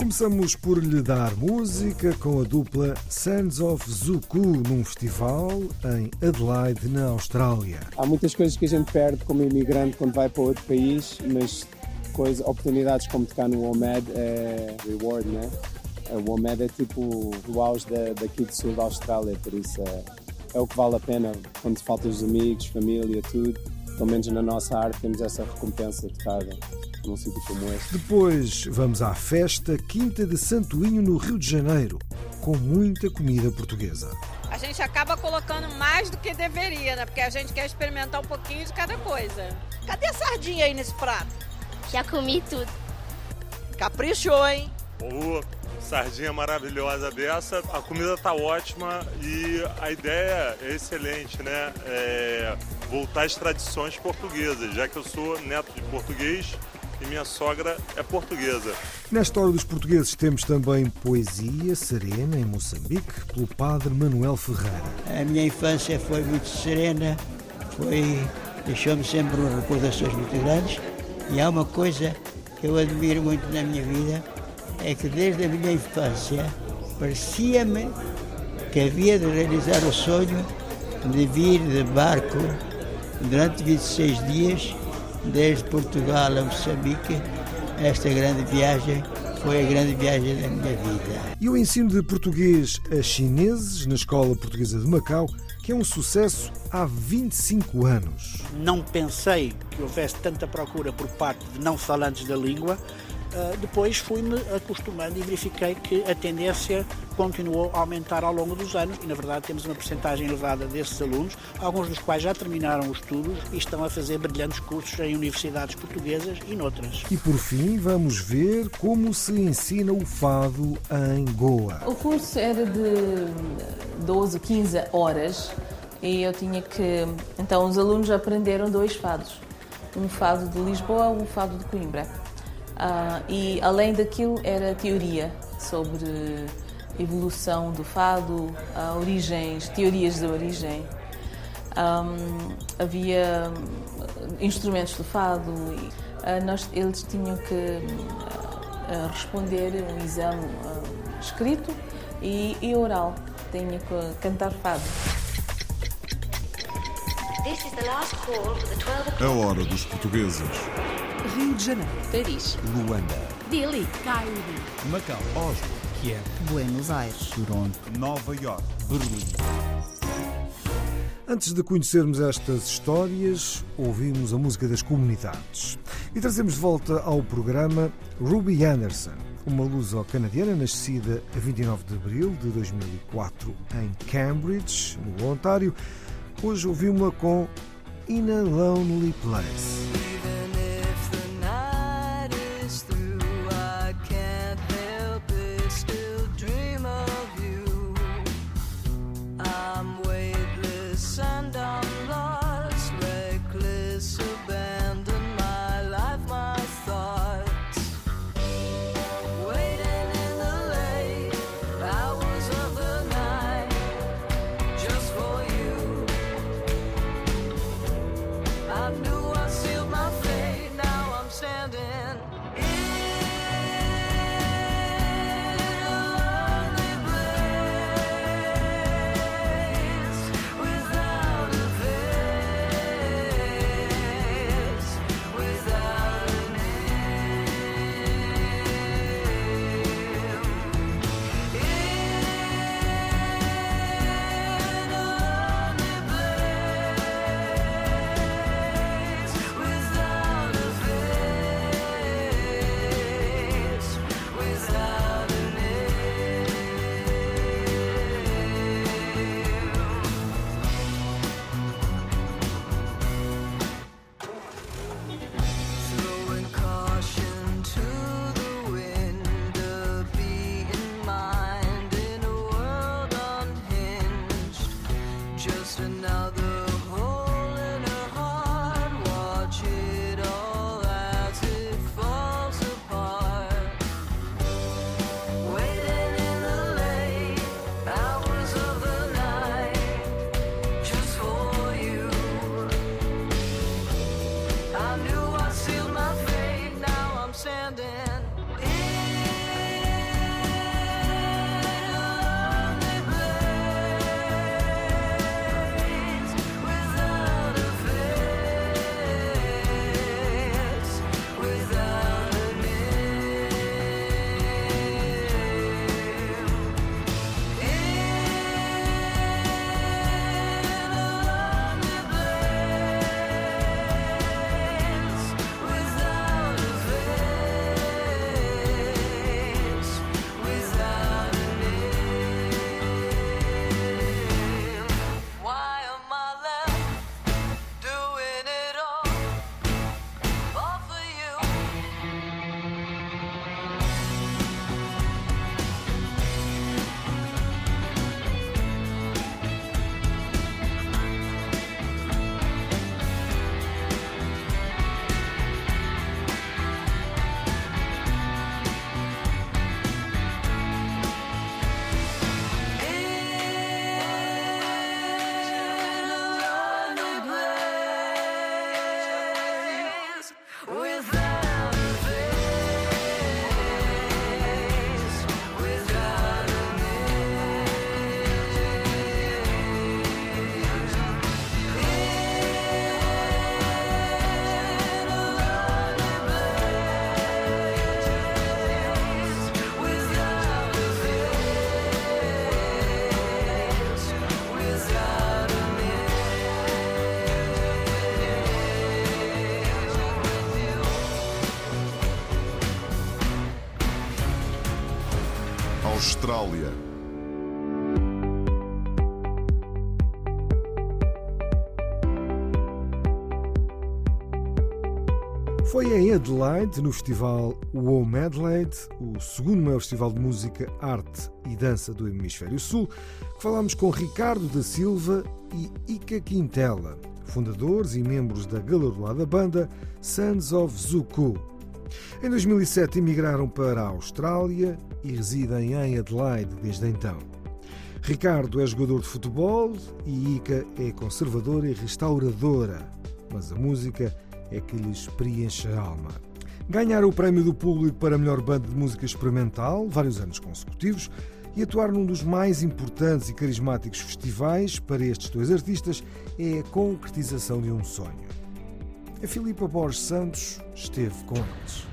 Começamos por lhe dar música com a dupla Sands of Zuku num festival em Adelaide, na Austrália. Há muitas coisas que a gente perde como imigrante quando vai para outro país, mas coisa, oportunidades como tocar no WOMED é reward, né? O WOMED é tipo o auge da, daqui do sul da Austrália, por isso é, é o que vale a pena quando faltas os amigos, família, tudo. Pelo menos na nossa arte temos essa recompensa de tocar num sítio como este. Depois vamos à festa Quinta de Santoinho no Rio de Janeiro, com muita comida portuguesa. A gente acaba colocando mais do que deveria, né? Porque a gente quer experimentar um pouquinho de cada coisa. Cadê a sardinha aí nesse prato? Já comi tudo. Caprichou, hein? Ô, sardinha maravilhosa dessa, a comida tá ótima e a ideia é excelente, né? É voltar às tradições portuguesas, já que eu sou neto de português e minha sogra é portuguesa. Nesta hora dos portugueses temos também poesia serena em Moçambique pelo padre Manuel Ferreira. A minha infância foi muito serena, foi deixou-me sempre recordações muito grandes. E há uma coisa que eu admiro muito na minha vida, é que desde a minha infância parecia-me que havia de realizar o sonho de vir de barco durante 26 dias, desde Portugal a Moçambique. Esta grande viagem foi a grande viagem da minha vida. E o ensino de português a chineses na Escola Portuguesa de Macau, que é um sucesso há 25 anos. Não pensei que houvesse tanta procura por parte de não falantes da língua. Uh, depois fui-me acostumando e verifiquei que a tendência continuou a aumentar ao longo dos anos e, na verdade, temos uma percentagem elevada desses alunos, alguns dos quais já terminaram os estudos e estão a fazer brilhantes cursos em universidades portuguesas e noutras. E por fim, vamos ver como se ensina o fado em Goa. O curso era de 12, 15 horas e eu tinha que. Então, os alunos aprenderam dois fados: um fado de Lisboa e um fado de Coimbra. Uh, e além daquilo era teoria sobre evolução do fado, uh, origens, teorias da origem. Um, havia instrumentos do fado e uh, nós, eles tinham que responder um exame escrito e, e oral. Tinha que cantar fado. A hora dos portugueses. Rio de Janeiro, Paris, Luanda, Dili, Cairo, Macau, Oslo, Kiev, Buenos Aires, Toronto, Nova York, Berlim. Antes de conhecermos estas histórias, ouvimos a música das comunidades. E trazemos de volta ao programa Ruby Anderson, uma luso-canadiana nascida a 29 de abril de 2004 em Cambridge, no Ontário. Hoje ouvimos-la com In a Lonely Place. Austrália. Foi em Adelaide, no festival WOM Adelaide, o segundo maior festival de música, arte e dança do Hemisfério Sul, que falámos com Ricardo da Silva e Ica Quintela, fundadores e membros da galardoada banda Sons of Zuku. Em 2007 emigraram para a Austrália e residem em Adelaide desde então. Ricardo é jogador de futebol e Ica é conservadora e restauradora, mas a música é que lhes preenche a alma. Ganhar o prémio do público para a melhor banda de música experimental, vários anos consecutivos, e atuar num dos mais importantes e carismáticos festivais para estes dois artistas é a concretização de um sonho. A Filipa Borges Santos esteve com eles.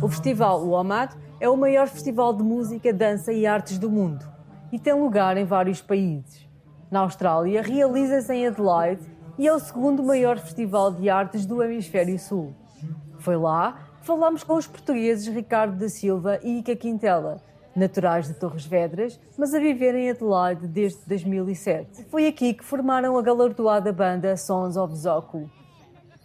O Festival OMAD é o maior festival de música, dança e artes do mundo e tem lugar em vários países. Na Austrália, realiza-se em Adelaide e é o segundo maior festival de artes do Hemisfério Sul. Foi lá que falámos com os portugueses Ricardo da Silva e Ica Quintela, naturais de Torres Vedras, mas a viver em Adelaide desde 2007. Foi aqui que formaram a galardoada banda Sons of Zoku.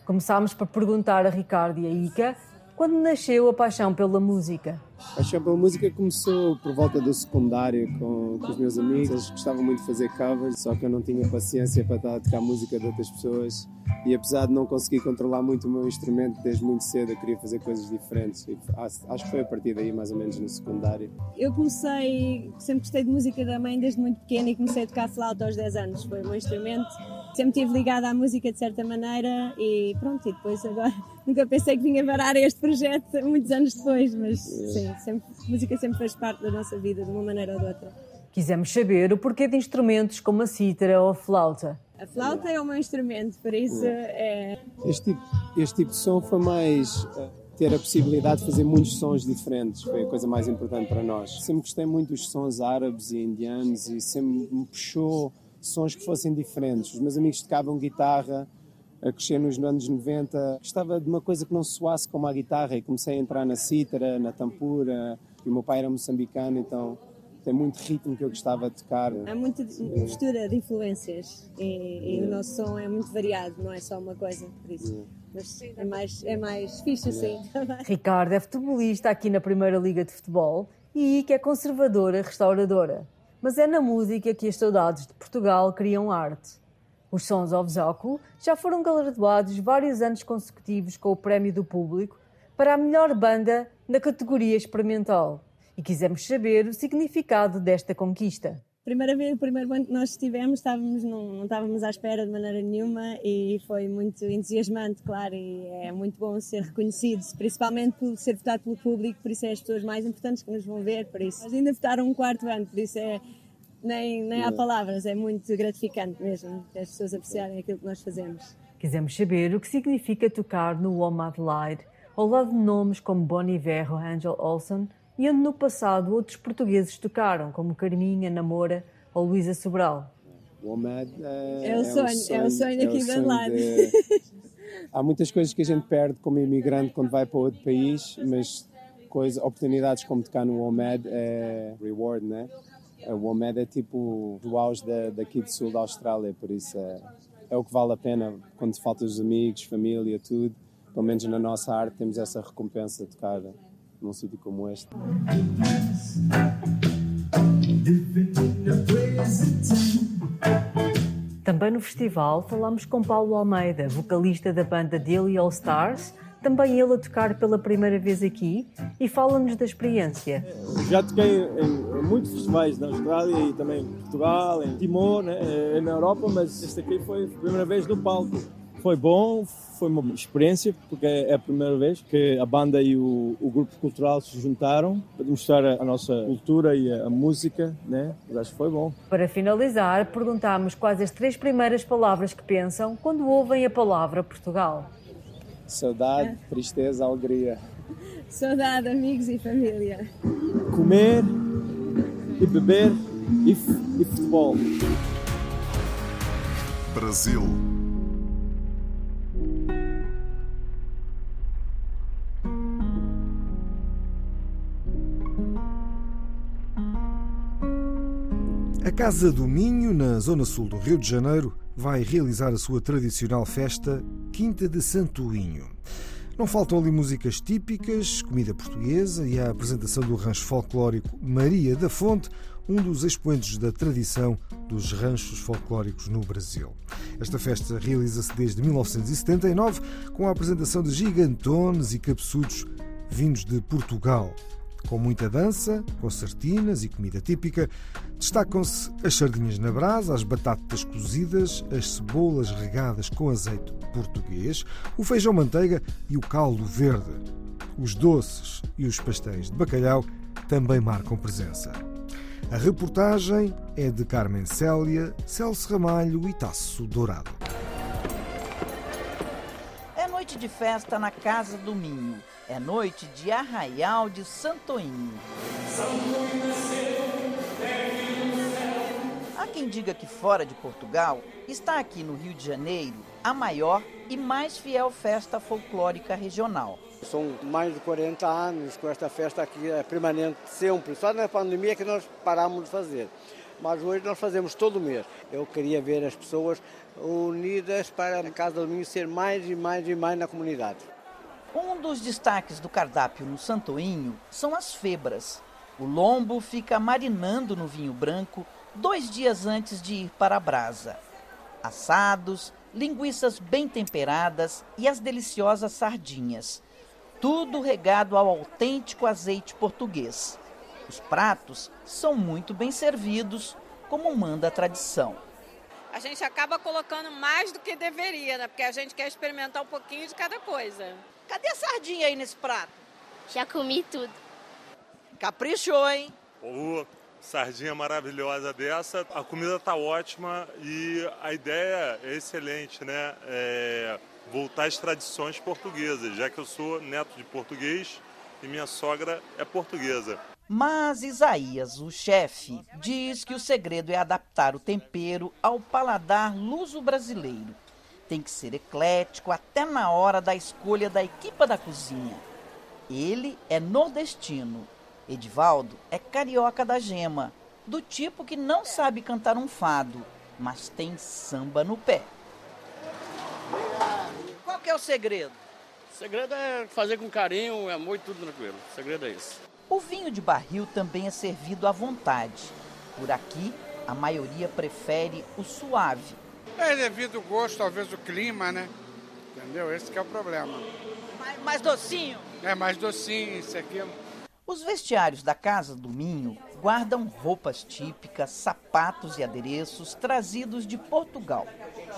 Começámos por perguntar a Ricardo e a Ica quando nasceu a paixão pela música. A paixão pela música começou por volta do secundário com, com, os meus amigos. Eles gostavam muito de fazer covers, só que eu não tinha paciência para estar a tocar música de outras pessoas. E apesar de não conseguir controlar muito o meu instrumento desde muito cedo, eu queria fazer coisas diferentes. E acho que foi a partir daí, mais ou menos, no secundário. Eu comecei, sempre gostei de música também desde muito pequena e comecei a tocar flauta aos 10 anos. Foi o meu instrumento. Sempre estive ligada à música de certa maneira e pronto, e depois agora nunca pensei que vinha parar este projeto muitos anos depois, mas sim, sempre, música sempre faz parte da nossa vida, de uma maneira ou de outra. Quisemos saber o porquê de instrumentos como a cítara ou a flauta. A flauta é o meu instrumento, por isso é. Este tipo, este tipo de som foi mais uh, ter a possibilidade de fazer muitos sons diferentes, foi a coisa mais importante para nós. Sempre gostei muito dos sons árabes e indianos e sempre me puxou sons que fossem diferentes. Os meus amigos tocavam guitarra, a crescer nos anos 90. Gostava de uma coisa que não soasse como a guitarra e comecei a entrar na cítara, na tampura. E o meu pai era moçambicano, então tem muito ritmo que eu gostava de tocar. Há muita mistura de influências e, e, o nosso som é muito variado, não é só uma coisa, por isso. Mas é mais, é mais fixe assim. Ricardo é futebolista aqui na Primeira Liga de Futebol e que é conservadora restauradora. Mas é na música que as saudades de Portugal criam arte. Os Sons Zoku já foram galardoados vários anos consecutivos com o Prémio do Público para a melhor banda na categoria experimental e quisemos saber o significado desta conquista. Primeira vez, o primeiro ano que nós estivemos, estávamos, não, não estávamos à espera de maneira nenhuma e foi muito entusiasmante, claro, e é muito bom ser reconhecido, principalmente por ser votado pelo público, por isso é as pessoas mais importantes que nos vão ver, por isso. Nós ainda votaram um quarto ano, por isso é nem, nem há palavras, é muito gratificante mesmo as pessoas apreciarem aquilo que nós fazemos. Quisemos saber o que significa tocar no Home Adelaide, ao lado de nomes como Bonnie Iver ou Angel Olsen, e onde no passado outros portugueses tocaram, como Carminha, Namora ou Luísa Sobral. O OMAD é, é, o sonho, é, é o sonho aqui é Adelaide. De... Há muitas coisas que a gente perde como imigrante quando vai para outro país, mas coisa, oportunidades como tocar no OMAD é reward, né? O OMED é tipo o auge da, daqui do sul da Austrália, por isso é, é o que vale a pena quando faltam os amigos, família, tudo. Pelo menos na nossa arte temos essa recompensa de tocar num sítio como este. Também no festival falamos com Paulo Almeida, vocalista da banda Daily All Stars, também ele a tocar pela primeira vez aqui e fala-nos da experiência. Já toquei em, muitos festivais na Austrália e também em Portugal, em Timor, né, eh, na Europa, mas este aqui foi a primeira vez no palco. Foi bom, foi uma experiência, porque é a primeira vez que a banda e o, o grupo cultural se juntaram para mostrar a, a nossa cultura e a, a, música, né? Mas acho que foi bom. Para finalizar, perguntámos quais as três primeiras palavras que pensam quando ouvem a palavra Portugal. Saudade, é. tristeza, alegria. Saudade, amigos e família. Comer e beber e, e futebol. Brasil. A Casa do Minho, na zona sul do Rio de Janeiro, vai realizar a sua tradicional festa Quinta de Santoinho. Não faltam ali músicas típicas, comida portuguesa e a apresentação do rancho folclórico Maria da Fonte, um dos expoentes da tradição dos ranchos folclóricos no Brasil. Esta festa realiza-se desde 1979 com a apresentação de gigantones e cabeçudos vindos de Portugal. Com muita dança, concertinas e comida típica, destacam-se as sardinhas na brasa, as batatas cozidas, as cebolas regadas com azeite português, o feijão manteiga e o caldo verde. Os doces e os pastéis de bacalhau também marcam presença. A reportagem é de Carmen Célia, Celso Ramalho e Tasso Dourado. É noite de festa na Casa do Minho. É noite de arraial de Santoinho. Há quem diga que fora de Portugal está aqui no Rio de Janeiro a maior e mais fiel festa folclórica regional. São mais de 40 anos com esta festa aqui, é permanente sempre. Só na pandemia que nós paramos de fazer. Mas hoje nós fazemos todo mês. Eu queria ver as pessoas unidas para a Casa do Minho ser mais e mais e mais na comunidade. Um dos destaques do cardápio no Santoinho são as febras. O lombo fica marinando no vinho branco dois dias antes de ir para a brasa. Assados, linguiças bem temperadas e as deliciosas sardinhas. Tudo regado ao autêntico azeite português. Os pratos são muito bem servidos, como manda a tradição. A gente acaba colocando mais do que deveria, né? Porque a gente quer experimentar um pouquinho de cada coisa. Cadê a sardinha aí nesse prato? Já comi tudo. Caprichou, hein? Pô, sardinha maravilhosa dessa. A comida tá ótima e a ideia é excelente, né? É voltar às tradições portuguesas, já que eu sou neto de português e minha sogra é portuguesa. Mas Isaías, o chefe, diz que o segredo é adaptar o tempero ao paladar luso-brasileiro tem que ser eclético até na hora da escolha da equipa da cozinha. Ele é nordestino. Edivaldo é carioca da gema, do tipo que não sabe cantar um fado, mas tem samba no pé. Qual que é o segredo? O segredo é fazer com carinho, amor e tudo tranquilo. O segredo é esse. O vinho de barril também é servido à vontade. Por aqui, a maioria prefere o suave, é devido ao gosto, talvez o clima, né? Entendeu? Esse é o problema. Mais, mais docinho? É, mais docinho, isso aqui. Os vestiários da Casa do Minho guardam roupas típicas, sapatos e adereços trazidos de Portugal.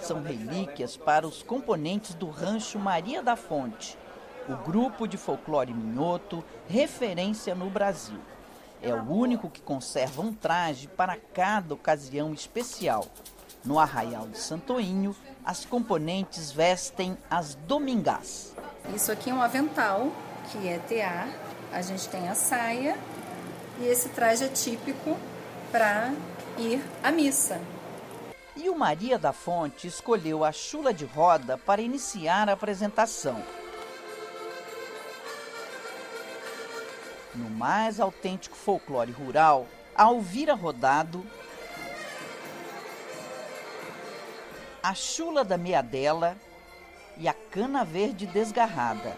São relíquias para os componentes do rancho Maria da Fonte, o grupo de folclore minhoto, referência no Brasil. É o único que conserva um traje para cada ocasião especial, no Arraial de Santoinho, as componentes vestem as domingás. Isso aqui é um avental, que é tear. A gente tem a saia e esse traje é típico para ir à missa. E o Maria da Fonte escolheu a chula de roda para iniciar a apresentação. No mais autêntico folclore rural, ao vira rodado, a chula da meadela e a cana verde desgarrada.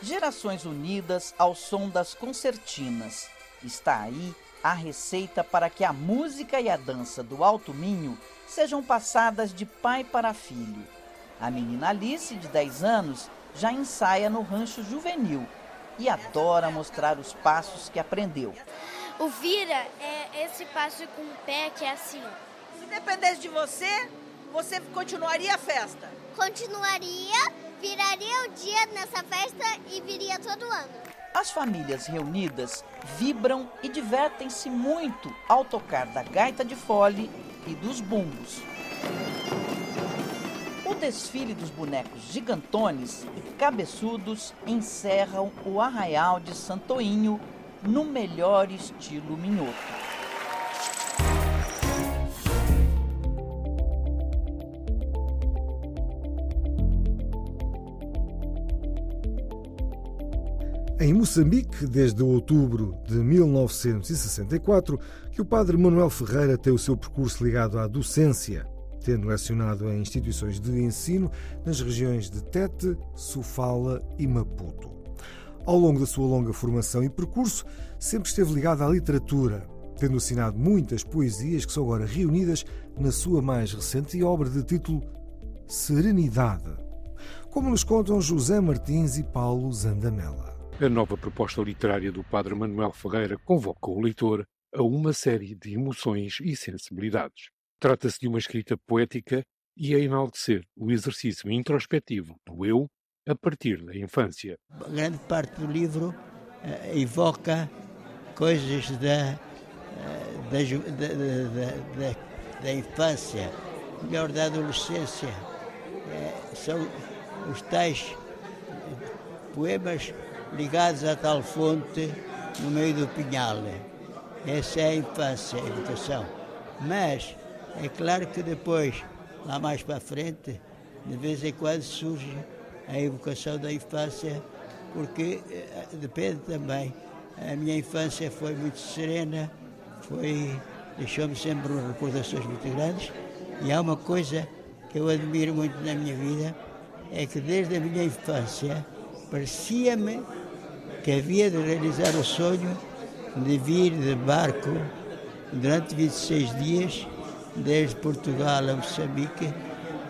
Gerações unidas ao som das concertinas. Está aí a receita para que a música e a dança do Alto Minho sejam passadas de pai para filho. A menina Alice, de 10 anos, já ensaia no rancho juvenil e adora mostrar os passos que aprendeu. O vira é esse passo com o pé que é assim, dependesse de você, você continuaria a festa? Continuaria, viraria o dia nessa festa e viria todo ano. As famílias reunidas vibram e divertem-se muito ao tocar da gaita de fole e dos bumbos. O desfile dos bonecos gigantones e cabeçudos encerram o arraial de Santoinho no melhor estilo minhoto. Em Moçambique, desde outubro de 1964, que o padre Manuel Ferreira tem o seu percurso ligado à docência, tendo lecionado em instituições de ensino nas regiões de Tete, Sofala e Maputo. Ao longo da sua longa formação e percurso, sempre esteve ligado à literatura, tendo assinado muitas poesias que são agora reunidas na sua mais recente obra de título Serenidade, como nos contam José Martins e Paulo Zandamela. A nova proposta literária do padre Manuel Ferreira convoca o leitor a uma série de emoções e sensibilidades. Trata-se de uma escrita poética e a enaltecer o exercício introspectivo do eu a partir da infância. Grande parte do livro uh, evoca coisas da, uh, da, da, da, da, infância, melhor da adolescência. Uh, são os tais poemas ligados à tal fonte no meio do pinhal. Essa é a infância, a educação. Mas é claro que depois, lá mais para frente, de vez em quando surge a evocação da infância, porque eh, depende também. A minha infância foi muito serena, foi deixou-me sempre recordações muito grandes. E há uma coisa que eu admiro muito na minha vida, é que desde a minha infância parecia-me que havia de realizar o sonho de vir de barco durante 26 dias, desde Portugal a Moçambique.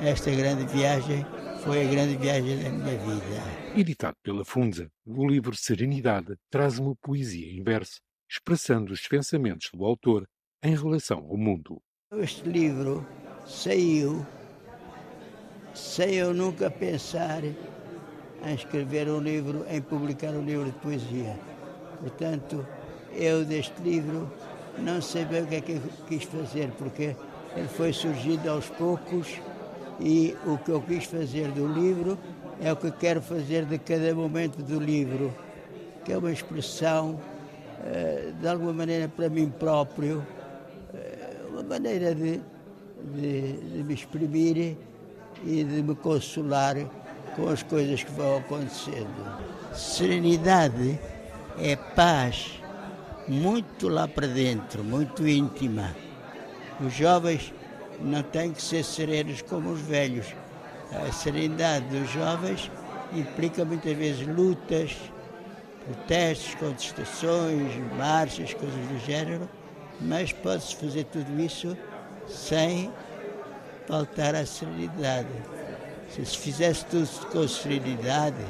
Esta grande viagem foi a grande viagem da minha vida. Editado pela Funza, o livro Serenidade traz uma poesia em verso, expressando os pensamentos do autor em relação ao mundo. Este livro saiu sem eu nunca pensar em escrever um livro, em publicar um livro de poesia. Portanto, eu deste livro não sei bem o que é que eu quis fazer, porque ele foi surgindo aos poucos e o que eu quis fazer do livro é o que quero fazer de cada momento do livro, que é uma expressão, eh, de alguma maneira, para mim próprio, eh, uma maneira de, de, de me exprimir e de me consolar com as coisas que vão acontecendo. Serenidade é paz muito lá para dentro, muito íntima. Os jovens não têm que ser serenos como os velhos. A serenidade dos jovens implica muitas vezes lutas, protestos, contestações, marchas, coisas do género, mas pode-se fazer tudo isso sem faltar à serenidade. Se se fizesse tudo com serenidade,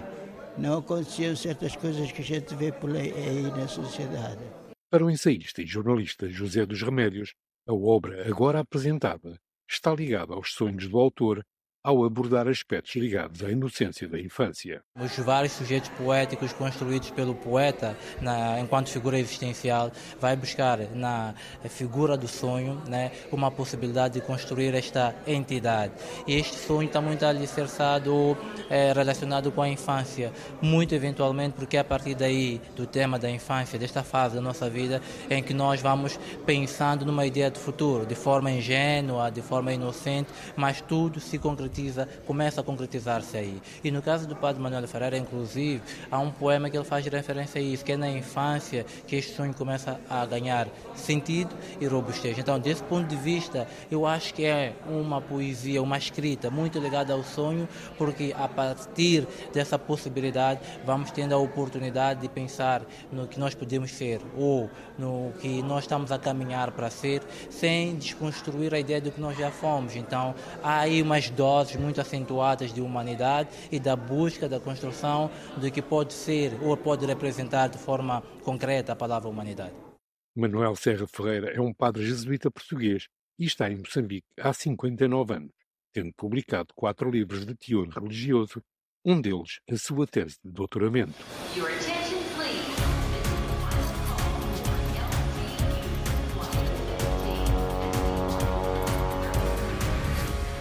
não aconteciam certas coisas que a gente vê por aí na sociedade. Para o ensaísta e jornalista José dos Remédios, a obra agora apresentada está ligada aos sonhos do autor ao abordar aspectos ligados à inocência da infância. Os vários sujeitos poéticos construídos pelo poeta na, enquanto figura existencial vai buscar na figura do sonho né, uma possibilidade de construir esta entidade. E este sonho está muito alicerçado, é, relacionado com a infância, muito eventualmente porque é a partir daí, do tema da infância, desta fase da nossa vida, em que nós vamos pensando numa ideia de futuro, de forma ingênua, de forma inocente, mas tudo se concretiza concretiza, começa a concretizar-se aí. E no caso do Padre Manuel Ferreira, inclusive, há um poema que ele faz referência a isso, que é na infância que este sonho começa a ganhar sentido e robustez. Então, desse ponto de vista, eu acho que é uma poesia, uma escrita muito ligada ao sonho, porque a partir dessa possibilidade vamos tendo a oportunidade de pensar no que nós podemos ser ou no que nós estamos a caminhar para ser, sem desconstruir a ideia do que nós já fomos. Então, há aí umas doses doses muito acentuadas de humanidade e da busca da construção do que pode ser ou pode representar de forma concreta a palavra humanidade. Manuel Serra Ferreira é um padre jesuíta português e está em Moçambique há 59 anos, tendo publicado quatro livros de teor religioso, um deles a sua tese de doutoramento.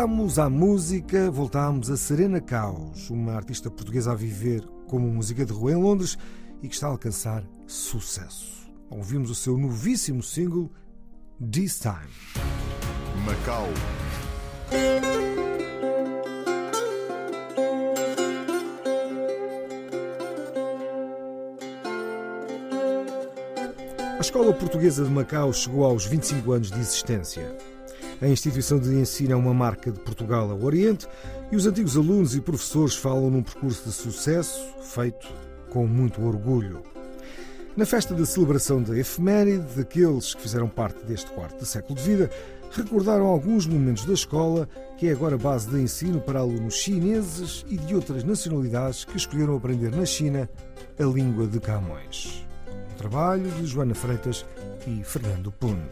Voltámos à música, voltámos a Serena Caos, uma artista portuguesa a viver como música de rua em Londres e que está a alcançar sucesso. Ouvimos o seu novíssimo single This Time. Macau. A Escola Portuguesa de Macau chegou aos 25 anos de existência. A instituição de ensino é uma marca de Portugal ao Oriente e os antigos alunos e professores falam num percurso de sucesso feito com muito orgulho. Na festa de celebração da efeméride, daqueles que fizeram parte deste quarto de século de vida, recordaram alguns momentos da escola, que é agora base de ensino para alunos chineses e de outras nacionalidades que escolheram aprender na China a língua de Camões. Um trabalho de Joana Freitas e Fernando Puno.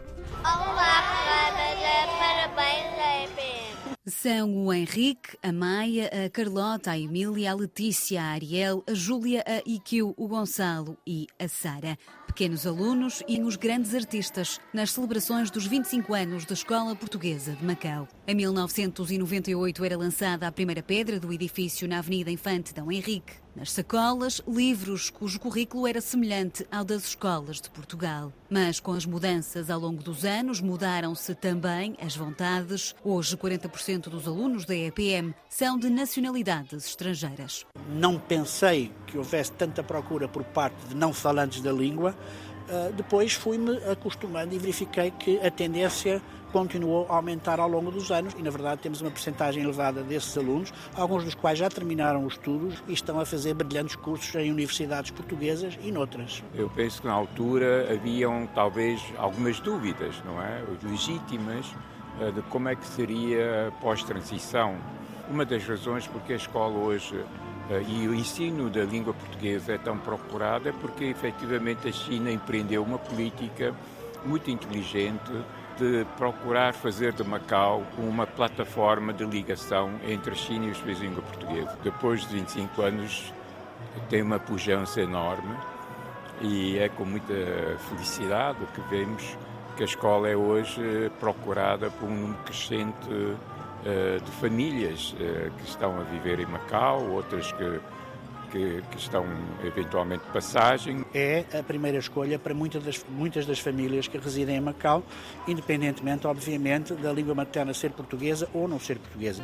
São o Henrique, a Maia, a Carlota, a Emília, a Letícia, a Ariel, a Júlia, a Iquil, o Gonçalo e a Sara. Pequenos alunos e os grandes artistas nas celebrações dos 25 anos da Escola Portuguesa de Macau. Em 1998 era lançada a primeira pedra do edifício na Avenida Infante Dom Henrique. Nas sacolas, livros cujo currículo era semelhante ao das escolas de Portugal. Mas com as mudanças ao longo dos anos, mudaram-se também as vontades. Hoje, 40% dos alunos da EPM são de nacionalidades estrangeiras. Não pensei que houvesse tanta procura por parte de não falantes da língua. Uh, depois fui-me acostumando e verifiquei que a tendência continuou a aumentar ao longo dos anos e, na verdade, temos uma percentagem elevada desses alunos, alguns dos quais já terminaram os estudos e estão a fazer brilhantes cursos em universidades portuguesas e noutras. Eu penso que na altura haviam talvez algumas dúvidas, não é? Legítimas eh, de como é que seria pós-transição. Uma das razões porque a escola hoje eh, e o ensino da língua portuguesa é tão procurado é porque efetivamente a China empreendeu uma política muito inteligente de procurar fazer de Macau uma plataforma de ligação entre a China e os países de língua portuguesa. Depois de 25 anos, tem uma pujança enorme e é com muita felicidade que vemos que a escola é hoje procurada por um número crescente de famílias uh, que estão a viver em Macau, outras que que, que, estão eventualmente de passagem. É a primeira escolha para muitas das, muitas das famílias que residem em Macau, independentemente, obviamente, da língua materna ser portuguesa ou não ser portuguesa.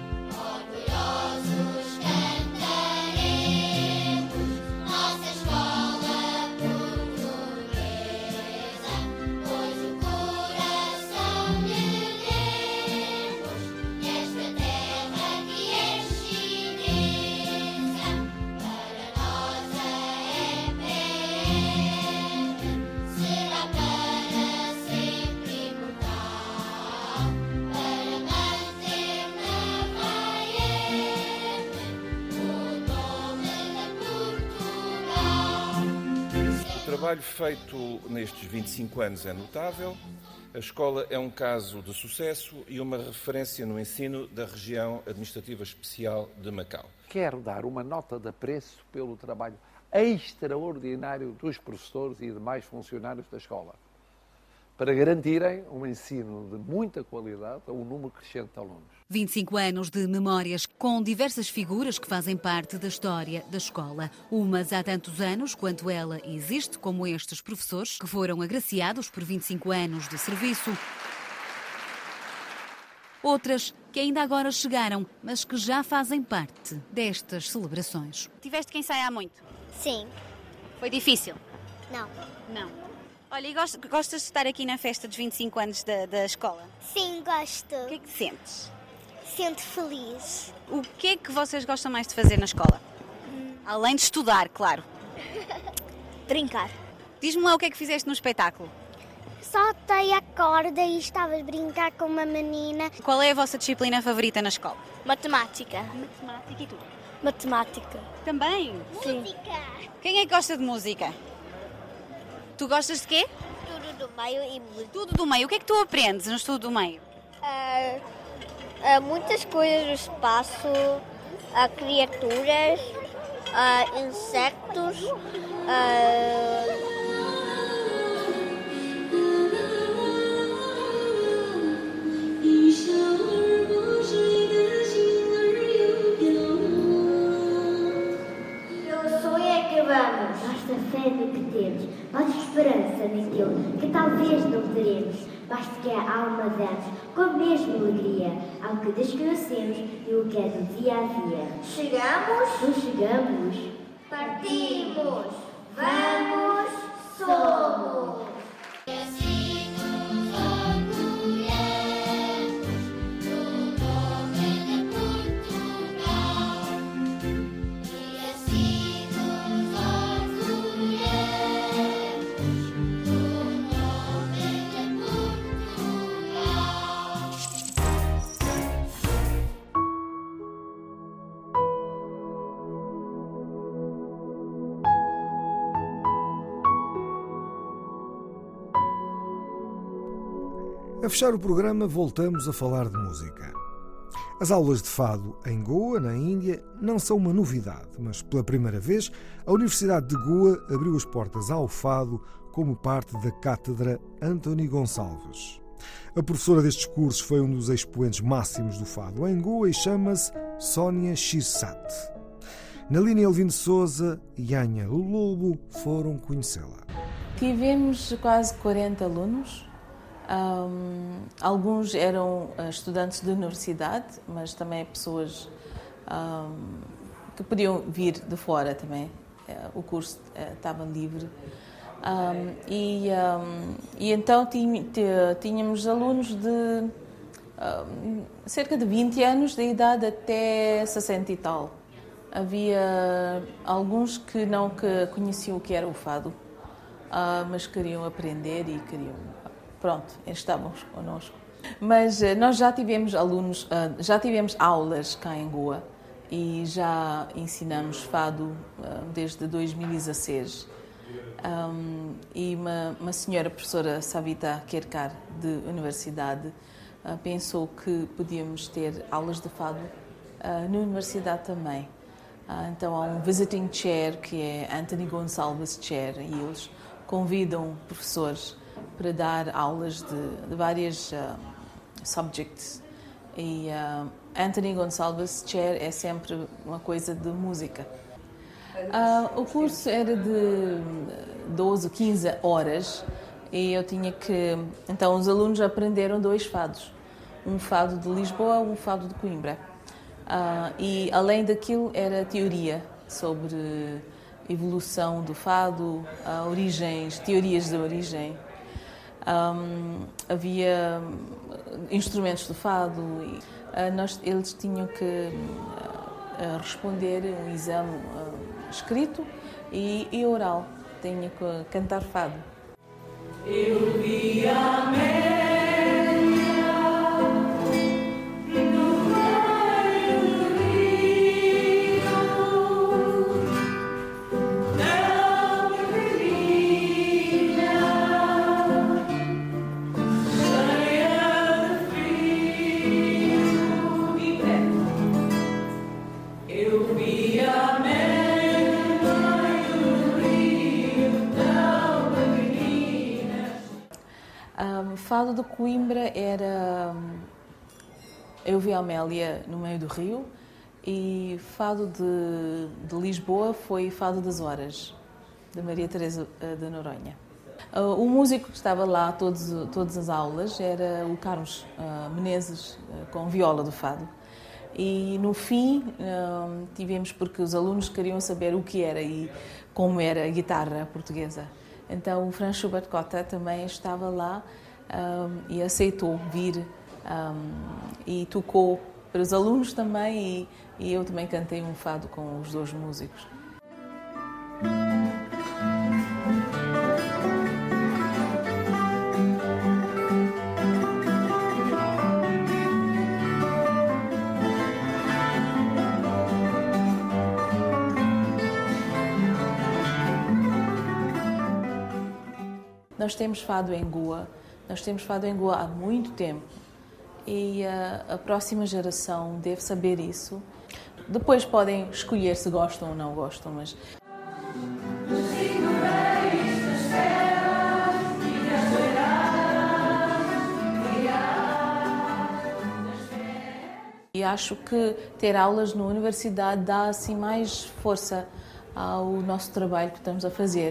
Trabalho feito nestes 25 anos é notável. A escola é um caso de sucesso e uma referência no ensino da região administrativa especial de Macau. Quero dar uma nota de apreço pelo trabalho extraordinário dos professores e demais funcionários da escola, para garantirem um ensino de muita qualidade a um número crescente de alunos. 25 anos de memórias com diversas figuras que fazem parte da história da escola. Umas há tantos anos quanto ela existe, como estes professores que foram agraciados por 25 anos de serviço. Outras que ainda agora chegaram, mas que já fazem parte destas celebrações. Tiveste que ensaiar muito? Sim. Foi difícil? Não. Não. Olha, e gostas, gostas de estar aqui na festa dos 25 anos da, da escola? Sim, gosto. O que é que sentes? Sinto feliz. O que é que vocês gostam mais de fazer na escola? Hum. Além de estudar, claro. Brincar. Diz-me lá o que é que fizeste no espetáculo. Soltei a corda e estava a brincar com uma menina. Qual é a vossa disciplina favorita na escola? Matemática. Matemática e tu? Matemática. Também? Sim. Música. Quem é que gosta de música? Tu gostas de quê? Tudo do meio e música. Tudo do meio. O que é que tu aprendes no estudo do meio? Uh, uh, muitas coisas do espaço, uh, criaturas, insectos. Pelo sonho é que vamos. Basta fé no que temos, basta esperança naquilo que talvez não teremos. Basta que a alma damos com a mesma alegria ao que desconhecemos e o que é do dia a dia. Chegamos? Não chegamos. Partimos. Vamos. Somos. Fechar o programa, voltamos a falar de música. As aulas de fado em Goa, na Índia, não são uma novidade, mas pela primeira vez a Universidade de Goa abriu as portas ao fado como parte da Cátedra Anthony Gonçalves. A professora destes cursos foi um dos expoentes máximos do fado em Goa e chama-se Sónia Shirsat. Na linha Elvino Souza e Anha Lobo foram conhecê-la. Tivemos quase 40 alunos. Um, alguns eram uh, estudantes de universidade, mas também pessoas um, que podiam vir de fora também. Uh, o curso uh, estava livre. Um, e, e, então tínhamos alunos de cerca de 20 anos de idade até 60 e tal. Havia alguns que não que conheciam o que era o fado, mas queriam aprender e queriam. Pronto, estavam connosco. Mas nós já tivemos alunos, já tivemos aulas cá em Goa e já ensinamos fado desde 2016. Um, e uma, uma, senhora professora Savita Kerkar, de universidade, uh, pensou que podíamos ter aulas de fado uh, na universidade também. Uh, então há um visiting chair, que é Anthony Gonçalves Chair, e eles convidam professores para dar aulas de, de várias subjects. E Anthony Gonçalves Chair é sempre uma coisa de música. Uh, o curso era de 12, 15 horas e eu tinha que. Então, os alunos aprenderam dois fados: um fado de Lisboa um fado de Coimbra. Uh, e, além daquilo, era teoria sobre evolução do fado, uh, origens, teorias de origem. Um, havia instrumentos do fado e nós, eles tinham que responder um exame escrito e, e oral. Tinha que cantar fado. Eu vi a fado de Coimbra era. hum, Eu vi a Amélia no meio do rio e fado de, de Lisboa foi Fado das Horas, de Maria Teresa eh, de Noronha. Uh, o músico que estava lá todos, todas as aulas era o Carlos uh, Menezes, uh, com viola do fado. E no fim um, tivemos porque os alunos queriam saber o que era e como era a guitarra portuguesa. Então o Franz Schubert também estava lá um, e aceitou vir um, e tocou para os alunos também e, e eu também cantei um fado com os dois músicos. Nós temos fado em Goa, nós temos fado em Goa há muito tempo e a, a próxima geração deve saber isso. Depois podem escolher se gostam ou não gostam, mas E acho que ter aulas na universidade dá assim mais força ao nosso trabalho que estamos a fazer.